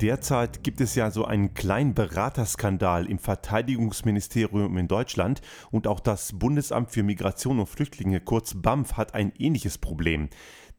Derzeit gibt es ja so einen kleinen Beraterskandal im Verteidigungsministerium in Deutschland und auch das Bundesamt für Migration und Flüchtlinge, kurz BAMF, hat ein ähnliches Problem.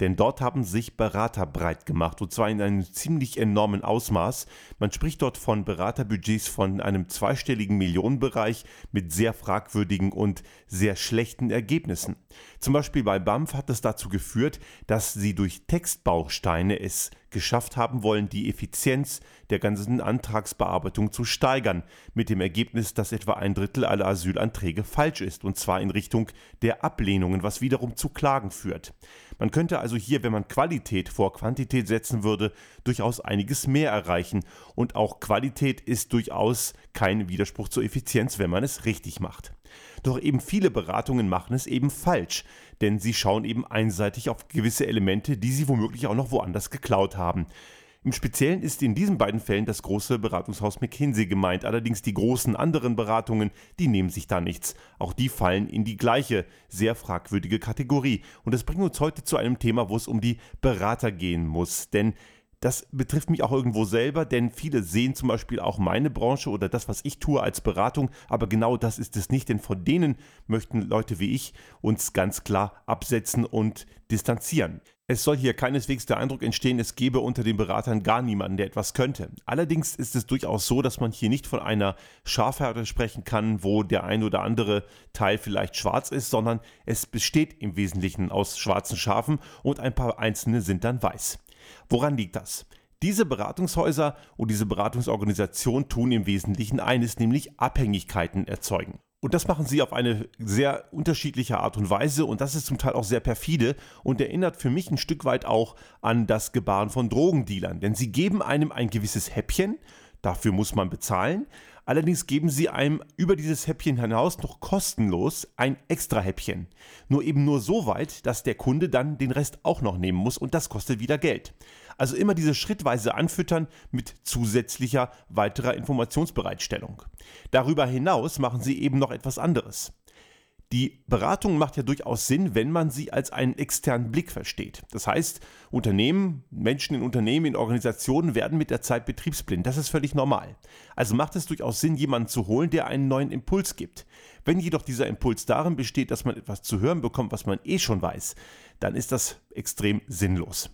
Denn dort haben sich Berater breit gemacht und zwar in einem ziemlich enormen Ausmaß. Man spricht dort von Beraterbudgets von einem zweistelligen Millionenbereich mit sehr fragwürdigen und sehr schlechten Ergebnissen. Zum Beispiel bei BAMF hat es dazu geführt, dass sie durch Textbausteine es geschafft haben wollen, die Effizienz der ganzen Antragsbearbeitung zu steigern, mit dem Ergebnis, dass etwa ein Drittel aller Asylanträge falsch ist, und zwar in Richtung der Ablehnungen, was wiederum zu Klagen führt. Man könnte also hier, wenn man Qualität vor Quantität setzen würde, durchaus einiges mehr erreichen. Und auch Qualität ist durchaus kein Widerspruch zur Effizienz, wenn man es richtig macht. Doch eben viele Beratungen machen es eben falsch, denn sie schauen eben einseitig auf gewisse Elemente, die sie womöglich auch noch woanders geklaut haben. Im Speziellen ist in diesen beiden Fällen das große Beratungshaus McKinsey gemeint. Allerdings die großen anderen Beratungen, die nehmen sich da nichts. Auch die fallen in die gleiche, sehr fragwürdige Kategorie. Und das bringt uns heute zu einem Thema, wo es um die Berater gehen muss. Denn das betrifft mich auch irgendwo selber, denn viele sehen zum Beispiel auch meine Branche oder das, was ich tue als Beratung, aber genau das ist es nicht, denn von denen möchten Leute wie ich uns ganz klar absetzen und distanzieren. Es soll hier keineswegs der Eindruck entstehen, es gäbe unter den Beratern gar niemanden, der etwas könnte. Allerdings ist es durchaus so, dass man hier nicht von einer Schafherde sprechen kann, wo der ein oder andere Teil vielleicht schwarz ist, sondern es besteht im Wesentlichen aus schwarzen Schafen und ein paar einzelne sind dann weiß. Woran liegt das? Diese Beratungshäuser und diese Beratungsorganisation tun im Wesentlichen eines, nämlich Abhängigkeiten erzeugen. Und das machen sie auf eine sehr unterschiedliche Art und Weise und das ist zum Teil auch sehr perfide und erinnert für mich ein Stück weit auch an das Gebaren von Drogendealern. Denn sie geben einem ein gewisses Häppchen, dafür muss man bezahlen, allerdings geben sie einem über dieses Häppchen hinaus noch kostenlos ein extra Häppchen. Nur eben nur so weit, dass der Kunde dann den Rest auch noch nehmen muss und das kostet wieder Geld. Also immer diese schrittweise Anfüttern mit zusätzlicher weiterer Informationsbereitstellung. Darüber hinaus machen sie eben noch etwas anderes. Die Beratung macht ja durchaus Sinn, wenn man sie als einen externen Blick versteht. Das heißt, Unternehmen, Menschen in Unternehmen, in Organisationen werden mit der Zeit betriebsblind. Das ist völlig normal. Also macht es durchaus Sinn, jemanden zu holen, der einen neuen Impuls gibt. Wenn jedoch dieser Impuls darin besteht, dass man etwas zu hören bekommt, was man eh schon weiß, dann ist das extrem sinnlos.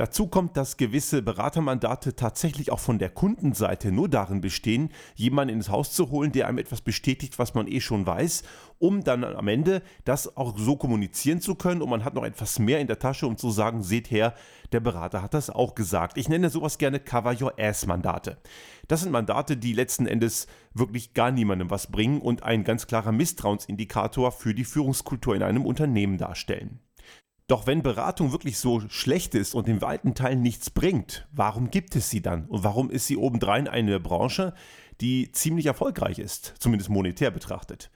Dazu kommt, dass gewisse Beratermandate tatsächlich auch von der Kundenseite nur darin bestehen, jemanden ins Haus zu holen, der einem etwas bestätigt, was man eh schon weiß, um dann am Ende das auch so kommunizieren zu können und man hat noch etwas mehr in der Tasche, um zu sagen, seht her, der Berater hat das auch gesagt. Ich nenne sowas gerne Cover Your Ass Mandate. Das sind Mandate, die letzten Endes wirklich gar niemandem was bringen und ein ganz klarer Misstrauensindikator für die Führungskultur in einem Unternehmen darstellen. Doch wenn Beratung wirklich so schlecht ist und in weiten Teilen nichts bringt, warum gibt es sie dann? Und warum ist sie obendrein eine Branche, die ziemlich erfolgreich ist, zumindest monetär betrachtet?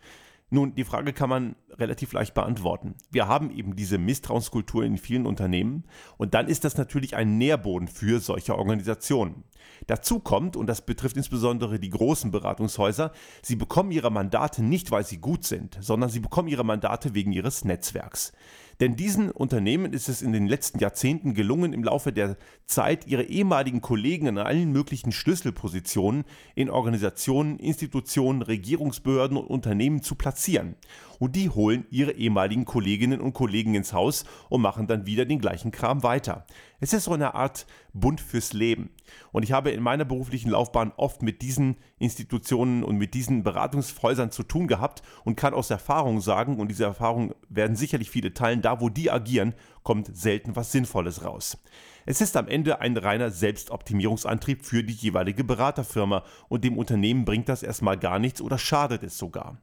Nun, die Frage kann man relativ leicht beantworten. Wir haben eben diese Misstrauenskultur in vielen Unternehmen und dann ist das natürlich ein Nährboden für solche Organisationen. Dazu kommt, und das betrifft insbesondere die großen Beratungshäuser, sie bekommen ihre Mandate nicht, weil sie gut sind, sondern sie bekommen ihre Mandate wegen ihres Netzwerks. Denn diesen Unternehmen ist es in den letzten Jahrzehnten gelungen, im Laufe der Zeit ihre ehemaligen Kollegen in allen möglichen Schlüsselpositionen in Organisationen, Institutionen, Regierungsbehörden und Unternehmen zu platzieren. Und die holen ihre ehemaligen Kolleginnen und Kollegen ins Haus und machen dann wieder den gleichen Kram weiter. Es ist so eine Art Bund fürs Leben. Und ich habe in meiner beruflichen Laufbahn oft mit diesen Institutionen und mit diesen Beratungshäusern zu tun gehabt und kann aus Erfahrung sagen, und diese Erfahrung werden sicherlich viele teilen, da wo die agieren, kommt selten was Sinnvolles raus. Es ist am Ende ein reiner Selbstoptimierungsantrieb für die jeweilige Beraterfirma und dem Unternehmen bringt das erstmal gar nichts oder schadet es sogar.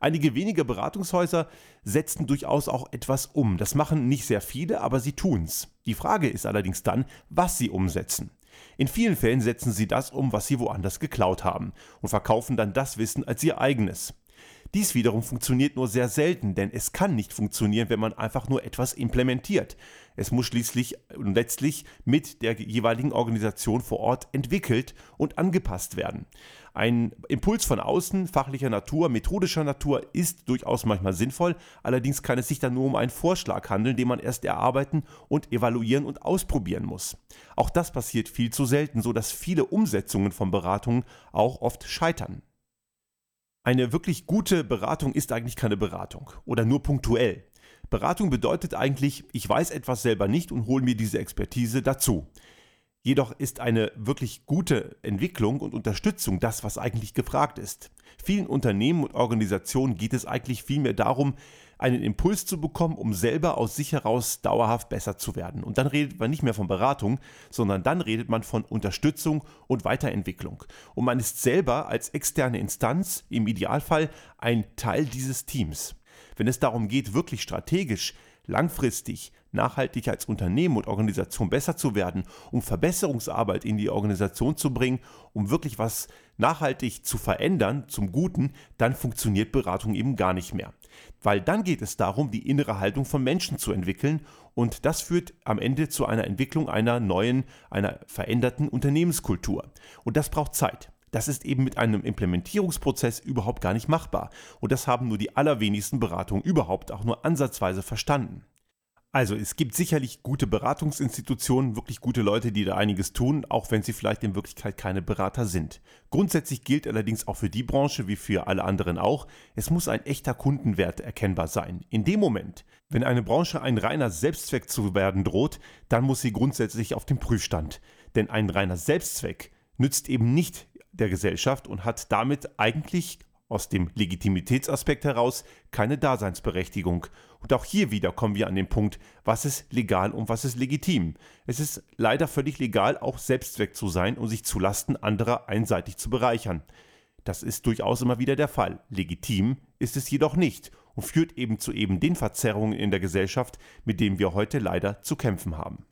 Einige wenige Beratungshäuser setzen durchaus auch etwas um. Das machen nicht sehr viele, aber sie tun's. Die Frage ist allerdings dann, was sie umsetzen. In vielen Fällen setzen sie das um, was sie woanders geklaut haben und verkaufen dann das Wissen als ihr eigenes. Dies wiederum funktioniert nur sehr selten, denn es kann nicht funktionieren, wenn man einfach nur etwas implementiert. Es muss schließlich und letztlich mit der jeweiligen Organisation vor Ort entwickelt und angepasst werden. Ein Impuls von außen, fachlicher Natur, methodischer Natur ist durchaus manchmal sinnvoll, allerdings kann es sich dann nur um einen Vorschlag handeln, den man erst erarbeiten und evaluieren und ausprobieren muss. Auch das passiert viel zu selten, so dass viele Umsetzungen von Beratungen auch oft scheitern. Eine wirklich gute Beratung ist eigentlich keine Beratung oder nur punktuell. Beratung bedeutet eigentlich, ich weiß etwas selber nicht und hole mir diese Expertise dazu. Jedoch ist eine wirklich gute Entwicklung und Unterstützung das, was eigentlich gefragt ist. Vielen Unternehmen und Organisationen geht es eigentlich vielmehr darum, einen Impuls zu bekommen, um selber aus sich heraus dauerhaft besser zu werden. Und dann redet man nicht mehr von Beratung, sondern dann redet man von Unterstützung und Weiterentwicklung. Und man ist selber als externe Instanz im Idealfall ein Teil dieses Teams. Wenn es darum geht, wirklich strategisch langfristig, nachhaltig als Unternehmen und Organisation besser zu werden, um Verbesserungsarbeit in die Organisation zu bringen, um wirklich was nachhaltig zu verändern zum Guten, dann funktioniert Beratung eben gar nicht mehr. Weil dann geht es darum, die innere Haltung von Menschen zu entwickeln und das führt am Ende zu einer Entwicklung einer neuen, einer veränderten Unternehmenskultur. Und das braucht Zeit. Das ist eben mit einem Implementierungsprozess überhaupt gar nicht machbar. Und das haben nur die allerwenigsten Beratungen überhaupt auch nur ansatzweise verstanden. Also es gibt sicherlich gute Beratungsinstitutionen, wirklich gute Leute, die da einiges tun, auch wenn sie vielleicht in Wirklichkeit keine Berater sind. Grundsätzlich gilt allerdings auch für die Branche wie für alle anderen auch, es muss ein echter Kundenwert erkennbar sein. In dem Moment, wenn eine Branche ein reiner Selbstzweck zu werden droht, dann muss sie grundsätzlich auf den Prüfstand. Denn ein reiner Selbstzweck nützt eben nicht der Gesellschaft und hat damit eigentlich aus dem Legitimitätsaspekt heraus keine Daseinsberechtigung. Und auch hier wieder kommen wir an den Punkt, was ist legal und was ist legitim. Es ist leider völlig legal, auch Selbstzweck zu sein und sich zu Lasten anderer einseitig zu bereichern. Das ist durchaus immer wieder der Fall. Legitim ist es jedoch nicht und führt eben zu eben den Verzerrungen in der Gesellschaft, mit denen wir heute leider zu kämpfen haben.